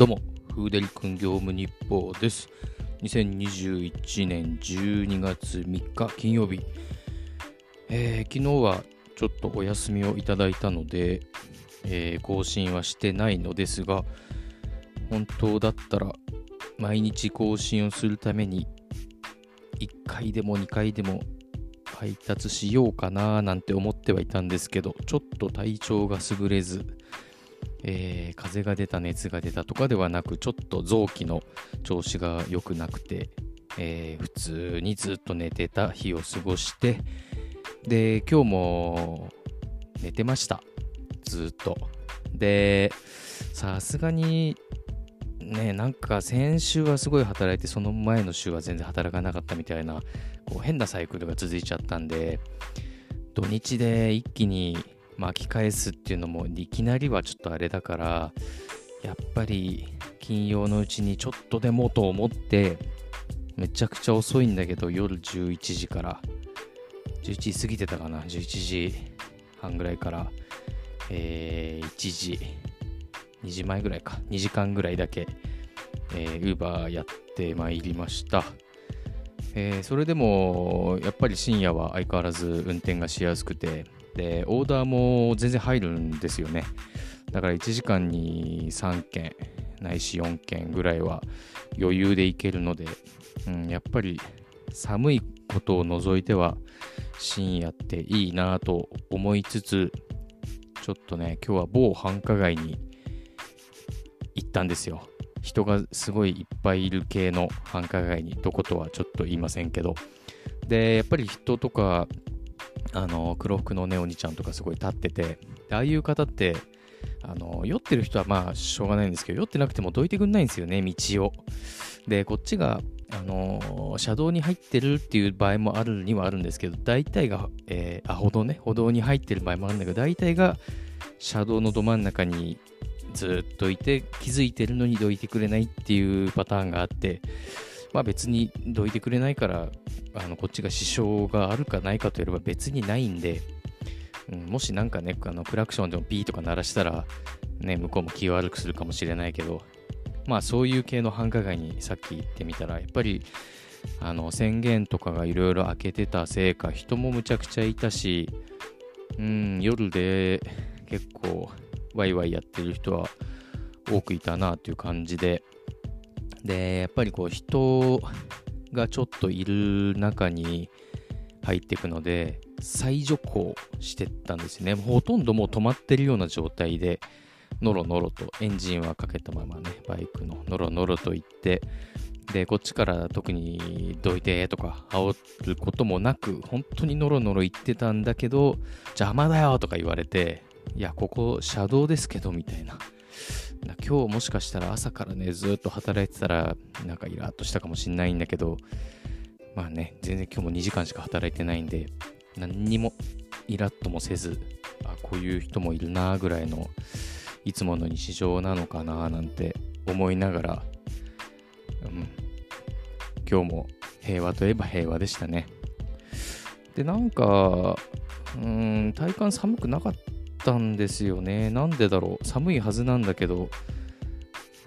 どうも、フーデリ君業務日報です。2021年12月3日金曜日、えー昨日はちょっとお休みをいただいたので、えー更新はしてないのですが、本当だったら毎日更新をするために1回でも2回でも配達しようかななんて思ってはいたんですけど、ちょっと体調が優れず、えー風が出た熱が出たとかではなくちょっと臓器の調子が良くなくて、えー普通にずっと寝てた日を過ごしてで今日も寝てました。ずっと。でさすがにねなんか先週はすごい働いてその前の週は全然働かなかったみたいなこう変なサイクルが続いちゃったんで土日で一気に巻き返すっていうのもいきなりはちょっとあれだからやっぱり金曜のうちにちょっとでもと思ってめちゃくちゃ遅いんだけど夜11時から。11時過ぎてたかな？11時半ぐらいから。えー1時。2時前ぐらいか。2時間ぐらいだけ。えー Uber やってまいりました。えーそれでもやっぱり深夜は相変わらず運転がしやすくてでオーダーも全然入るんですよね。だから1時間に3件ないし4件ぐらいは余裕でいけるので、うん、やっぱり寒いことを除いては深夜っていいなと思いつつちょっとね今日は某繁華街に行ったんですよ。人がすごいいっぱいいる系の繁華街にどことはちょっと言いませんけど。でやっぱり人とかあの黒服のねお兄ちゃんとかすごい立っててああいう方ってあの酔ってる人はまあしょうがないんですけど酔ってなくてもどいてくんないんですよね道を。でこっちがあの車道に入ってるっていう場合もあるにはあるんですけど大体が、えーあ歩道ね歩道に入ってる場合もあるんだけど大体が車道のど真ん中にずっといて気づいてるのにどいてくれないっていうパターンがあってまあ別にどいてくれないからあのこっちが支障があるかないかといえば別にないんで、うん、もしなんかねあのクラクションでもピーとか鳴らしたらね向こうも気を悪くするかもしれないけどまあそういう系の繁華街にさっき行ってみたらやっぱりあの宣言とかがいろいろ開けてたせいか人もむちゃくちゃいたしうん夜で結構ワイワイやってる人は多くいたなという感じで。でやっぱりこう人がちょっといる中に入っていくので再徐行してったんですね。ほとんどもう止まってるような状態でノロノロとエンジンはかけたままねバイクのノロノロと行ってでこっちから特にどいてとか煽ることもなく本当にノロノロ行ってたんだけど邪魔だよとか言われていやここ車道ですけどみたいなな。今日もしかしたら朝からねずっと働いてたらなんかイラッとしたかもしんないんだけどまあね全然今日も2時間しか働いてないんで何にもイラッともせずあこういう人もいるなぐらいのいつもの日常なのかななんて思いながら、うん、今日も平和といえば平和でしたね。でなんかうん体感寒くなかったたんですよね。なんでだろう。寒いはずなんだけど。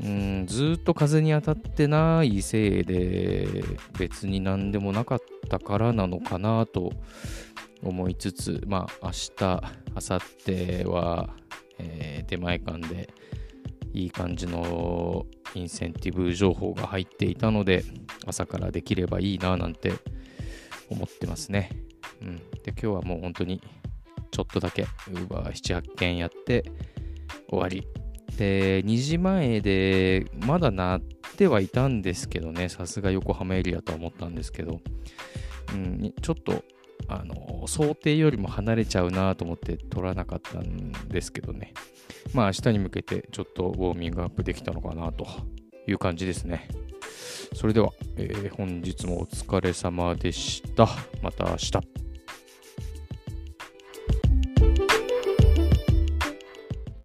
うんずっと風に当たってないせいで別に何でもなかったからなのかなと思いつつまあ明日明後日は、えー出前館でいい感じのインセンティブ情報が入っていたので朝からできればいいななんて思ってますね。うん、で今日はもう本当にちょっとだけ Uber78 件やって終わり。で2時前でまだ鳴ってはいたんですけどねさすが横浜エリアとは思ったんですけど、うん、ちょっとあの想定よりも離れちゃうなと思って取らなかったんですけどね。まあ明日に向けてちょっとウォーミングアップできたのかなという感じですね。それでは、えー本日もお疲れ様でした。また明日。